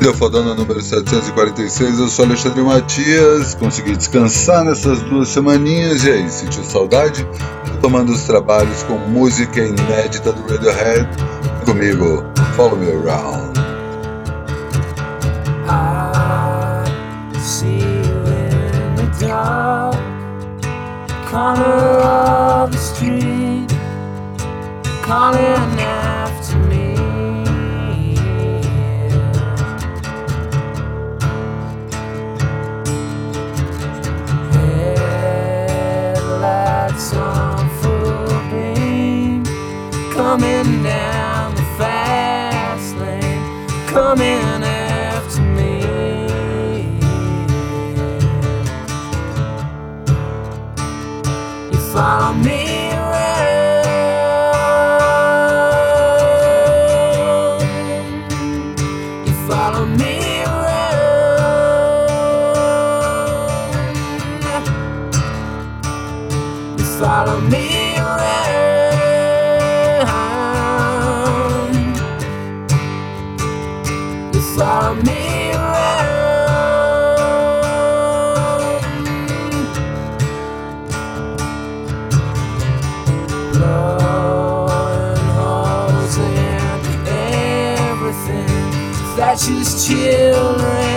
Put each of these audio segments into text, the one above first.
Grafodana número é 746, eu sou Alexandre Matias, consegui descansar nessas duas semaninhas. E aí, sentiu saudade? Tomando os trabalhos com música inédita do Radiohead, comigo, Follow Me Around. I see you in the dark, color his children.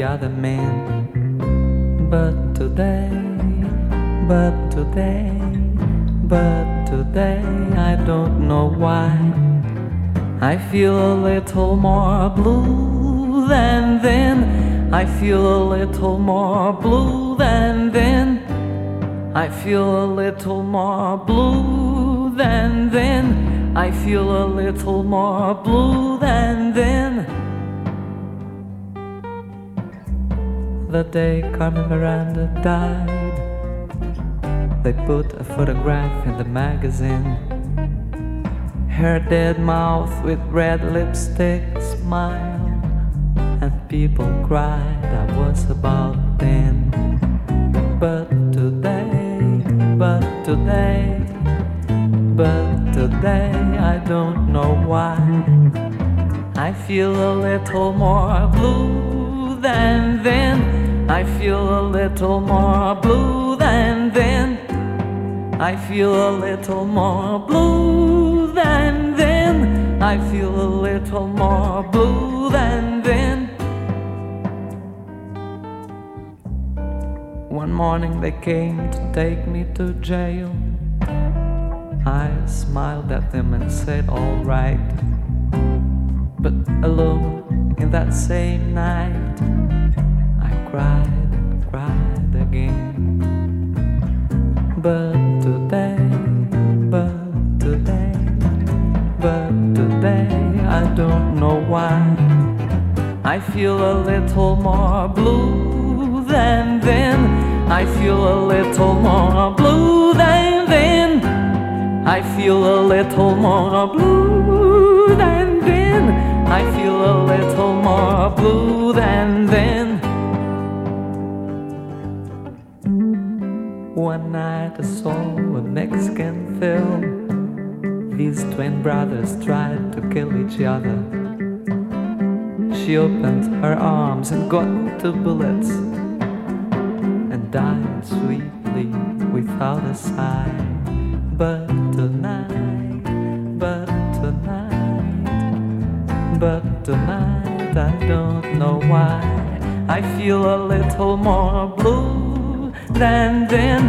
Be other men. But today, but today, but today I don't know why. I feel a little more blue than then. I feel a little more Carmen Miranda died, they put a photograph in the magazine. Her dead mouth with red lipstick smile, and people cried. I was about ten, but today but today, but today I don't know why. I feel a little more blue than then. I feel a little more blue than then. I feel a little more blue than then. I feel a little more blue than then. One morning they came to take me to jail. I smiled at them and said, Alright. But alone in that same night, again. But today, but today, but today, I don't know why. I feel a little more blue than then. I feel a little more blue than then. I feel a little more blue than then. I feel a little more blue than then. One night I saw a Mexican film. These twin brothers tried to kill each other. She opened her arms and got two bullets and died sweetly without a sigh. But tonight, but tonight, but tonight, I don't know why. I feel a little more blue than then.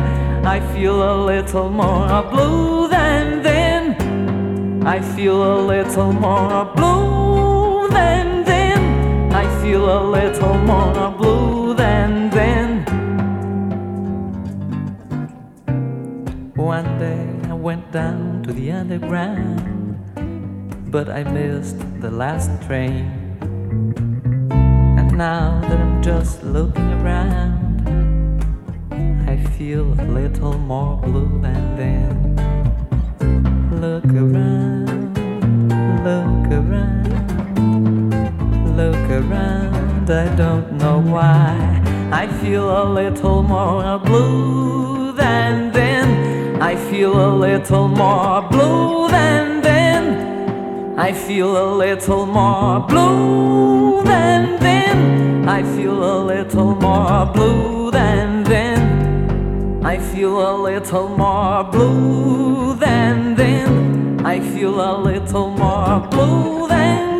I feel a little more blue than then. I feel a little more blue than then. I feel a little more blue than then. One day I went down to the underground, but I missed the last train. And now that I'm just looking around, feel a little more blue than then. Look around, look around, look around, I don't know why. I feel a little more blue than then. I feel a little more blue than then. I feel a little more blue than then. I feel a little more blue than. I feel a little more blue than then. I feel a little more blue than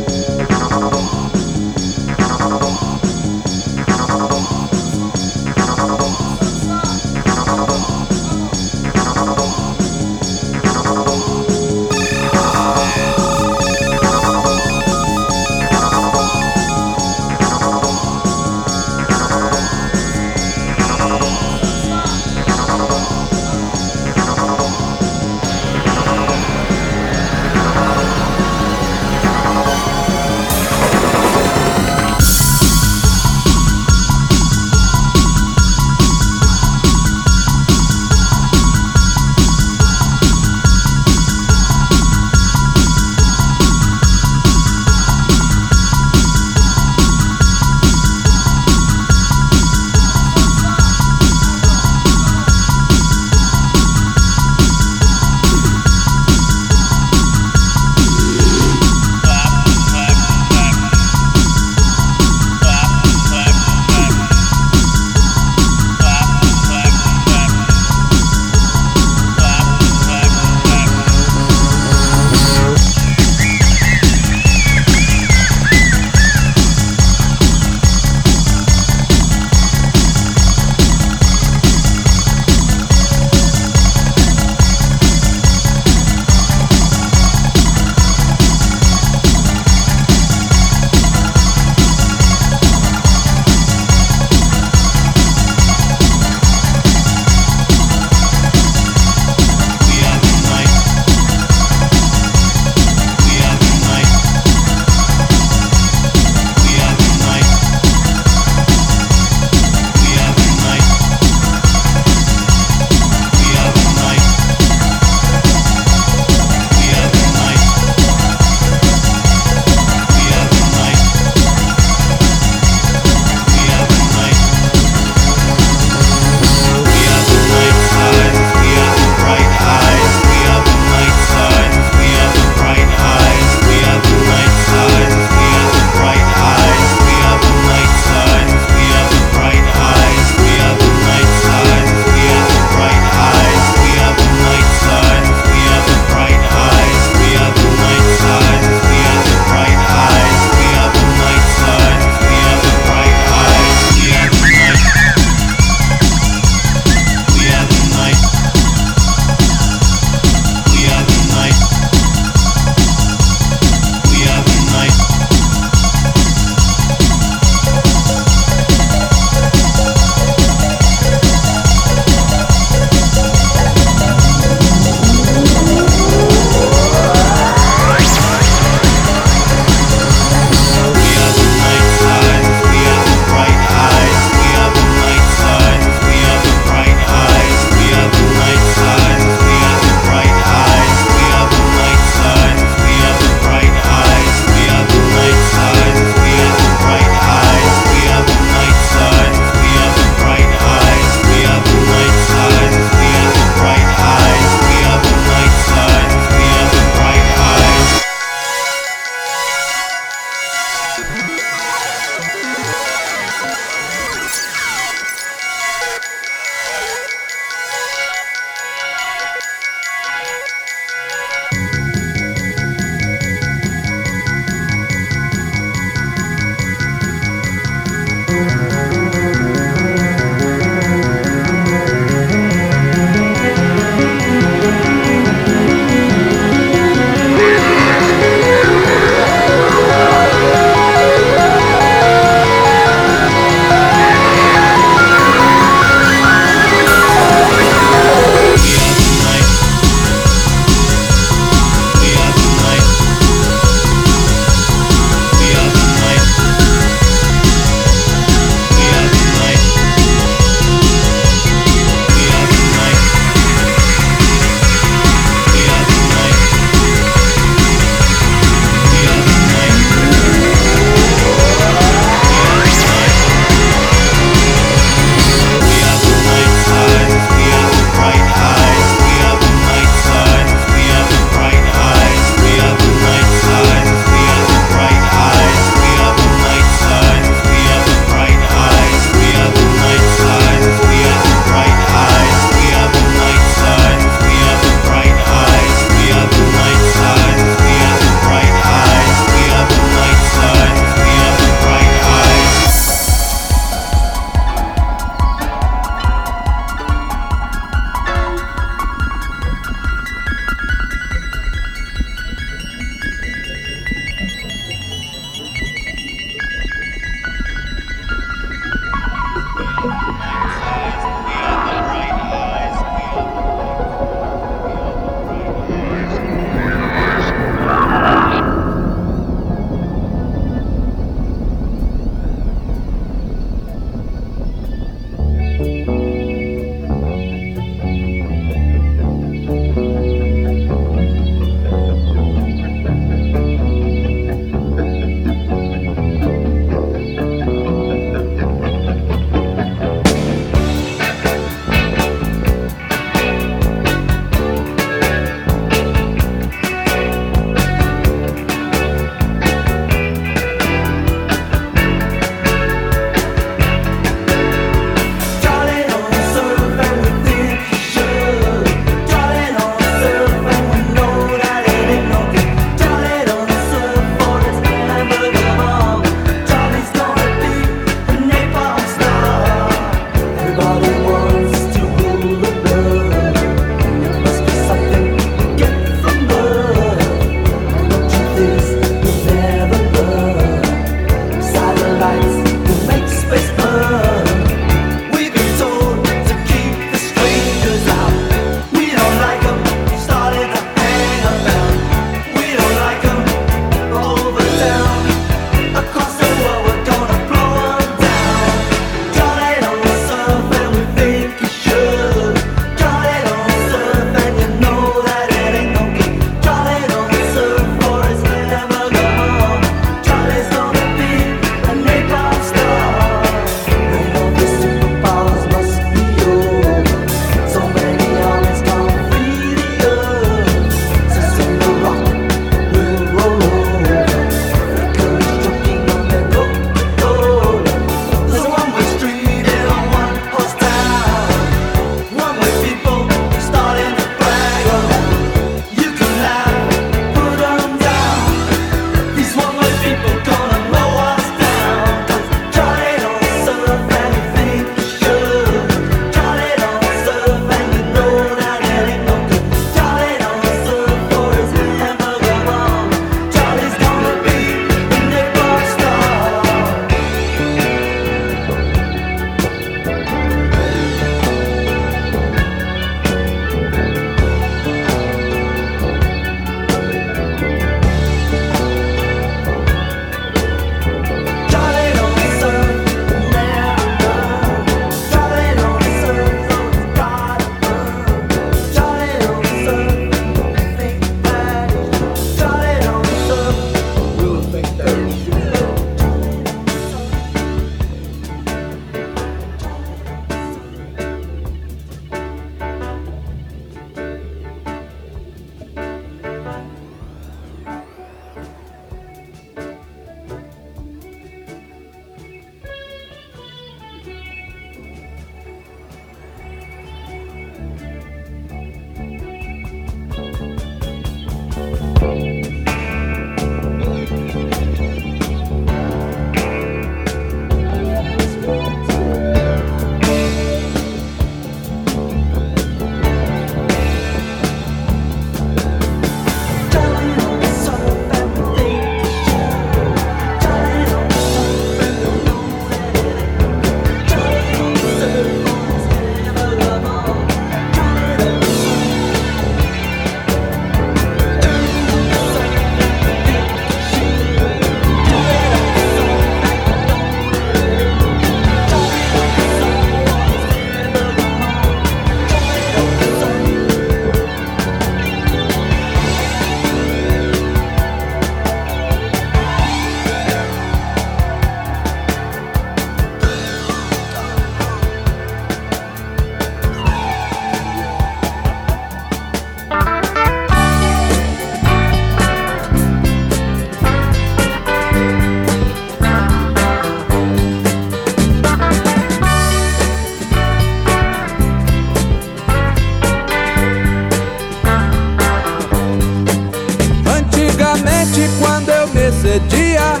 excedia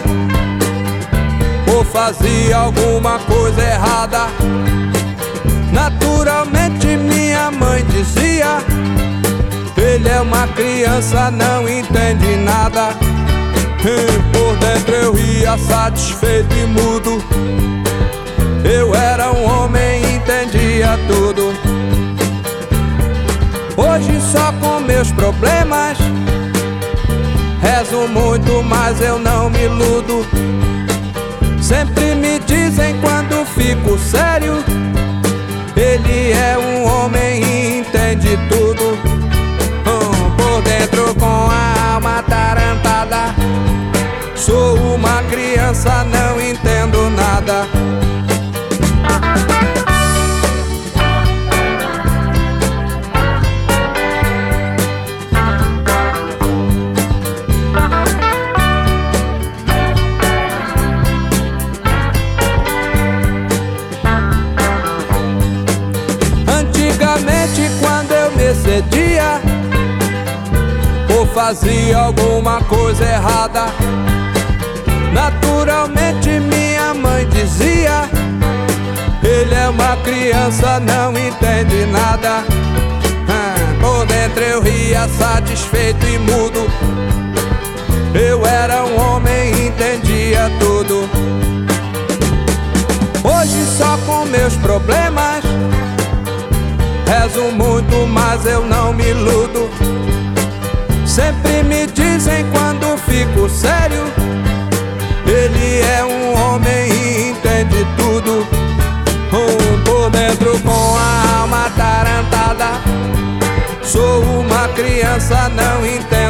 ou fazia alguma coisa errada. Naturalmente minha mãe dizia: Ele é uma criança, não entende nada. E por dentro eu ria satisfeito e mudo. Eu era um homem, entendia tudo. Hoje só com meus problemas. Rezo muito, mas eu não me iludo. Sempre me dizem quando fico sério. Ele é um homem e entende tudo. Hum, por dentro com a alma tarantada. Sou uma criança, não entendo nada. Fazia alguma coisa errada. Naturalmente minha mãe dizia: Ele é uma criança, não entende nada. Ah, por dentro eu ria satisfeito e mudo. Eu era um homem, entendia tudo. Hoje só com meus problemas Rezo muito, mas eu não me iludo. Sempre me dizem quando fico sério. Ele é um homem e entende tudo. Um por dentro com a alma tarantada. Sou uma criança, não entendo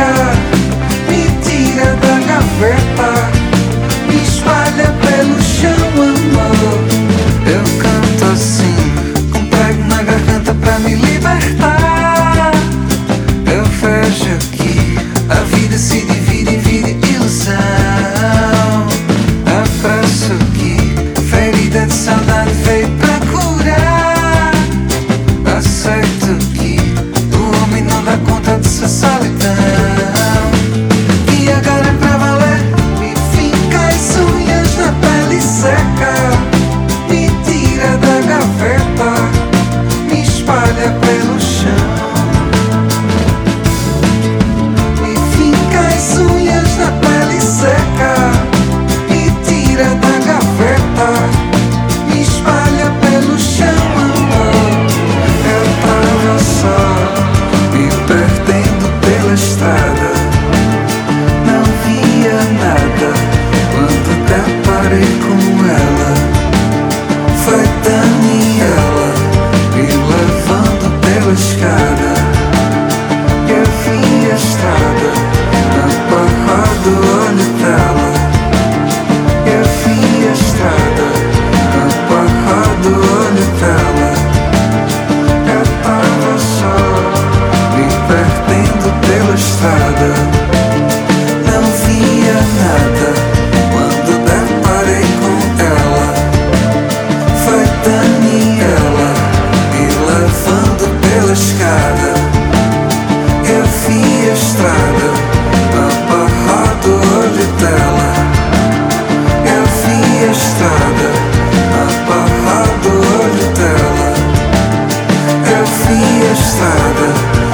America. estrada.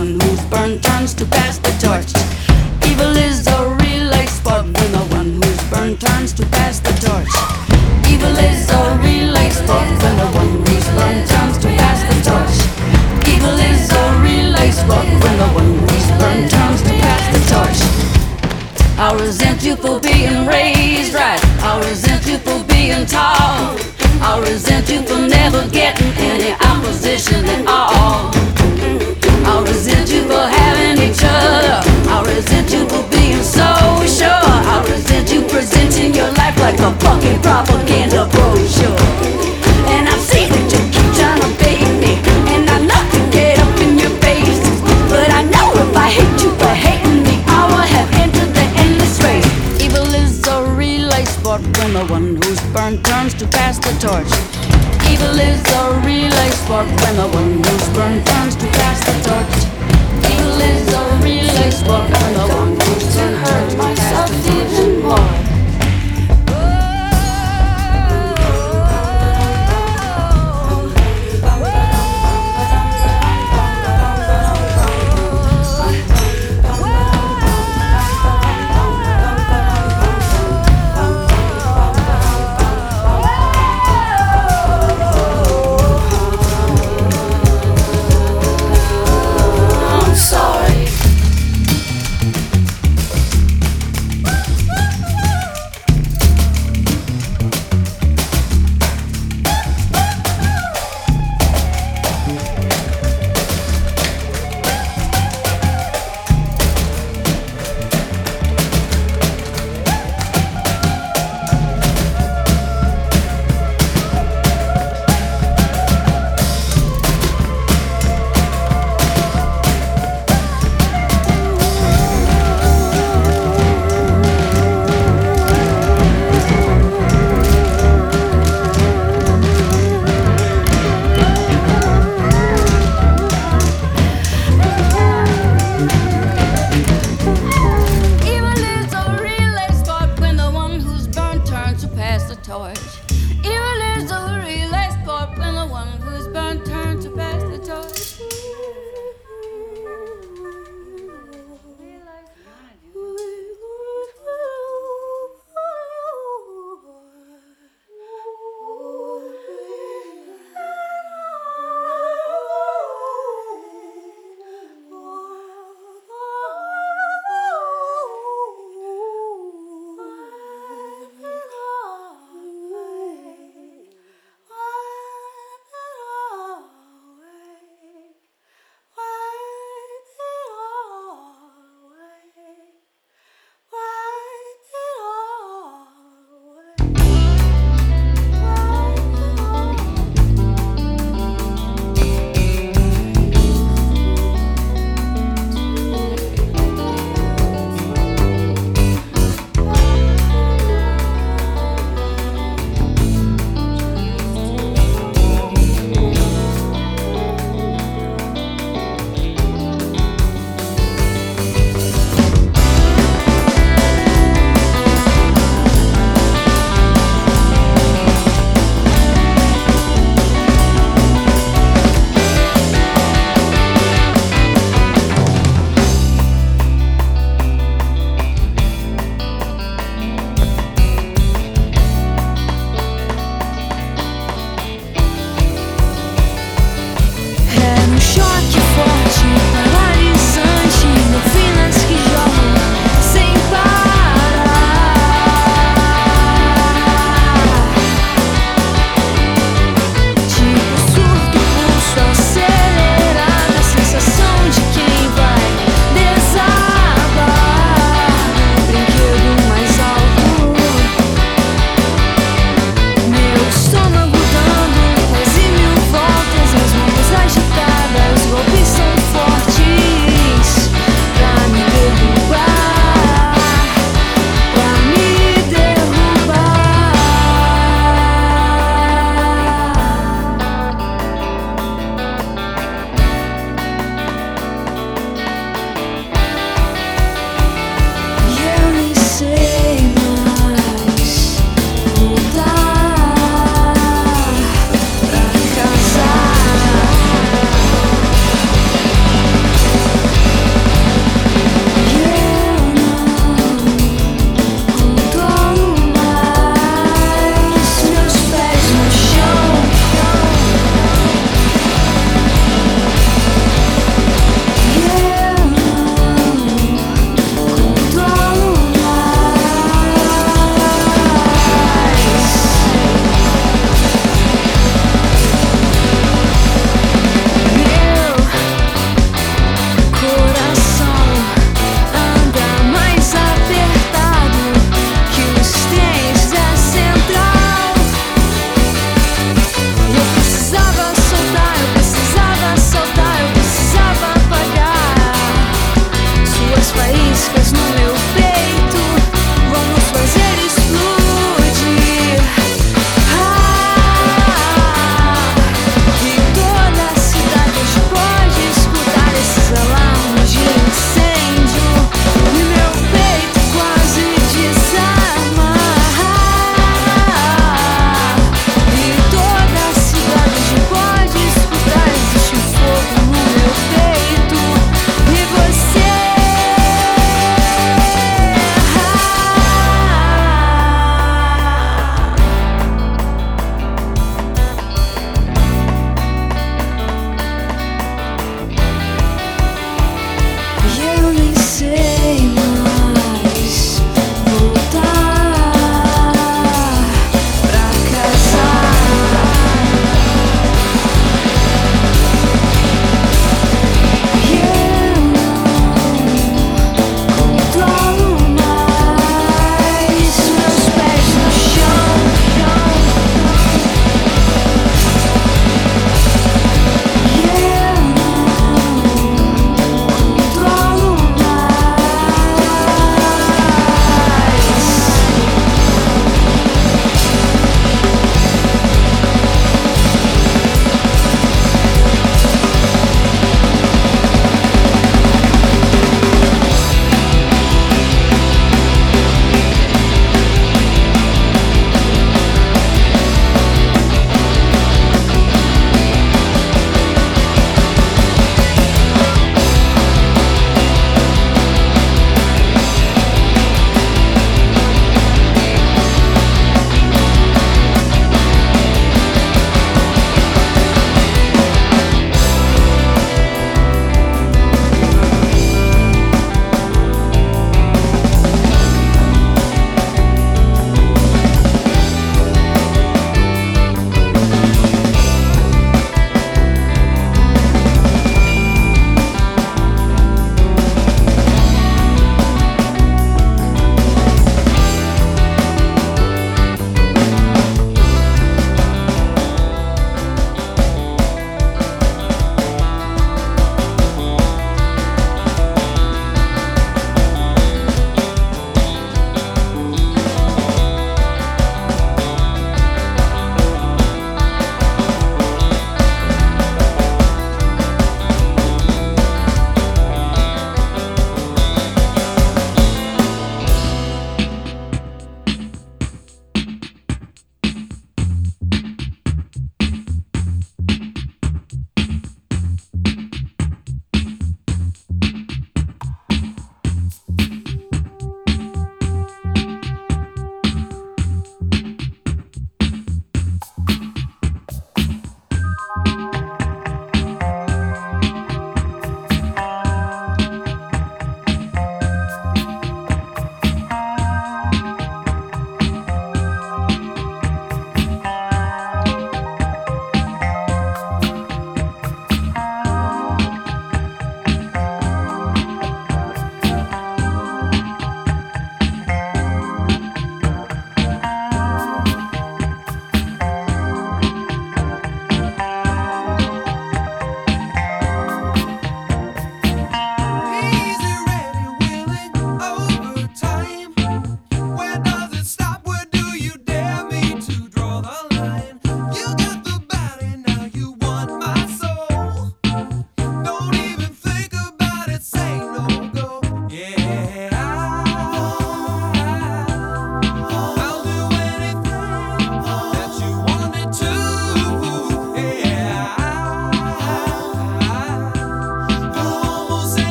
one who's burned turns to pass the torch. Evil is a real expert when the one who's burned turns to pass the torch. Evil is a real expert when the one who's burned turns to pass the torch. Evil is a real expert when the one who's burned turns to pass the torch. I resent you for being raised right. I resent you for being tall. I resent you for never getting any opposition at all. I'll resent you for having each other. I'll resent you for being so sure. I'll resent you presenting your life like a fucking propaganda brochure. And I see that you keep trying to bait me. And I love to get up in your face. But I know if I hate you for hating me, I will have entered the endless race. Evil is a relay sport when the one who's burned turns to pass the torch. Evil is a relay spark When the one burn turns to pass the torch. Evil is a relay spark When the one turns hurt myself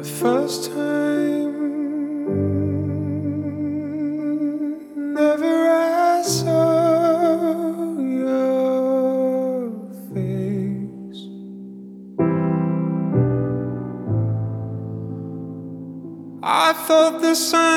the first time never I saw your face, I thought the sun.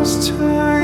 Your face.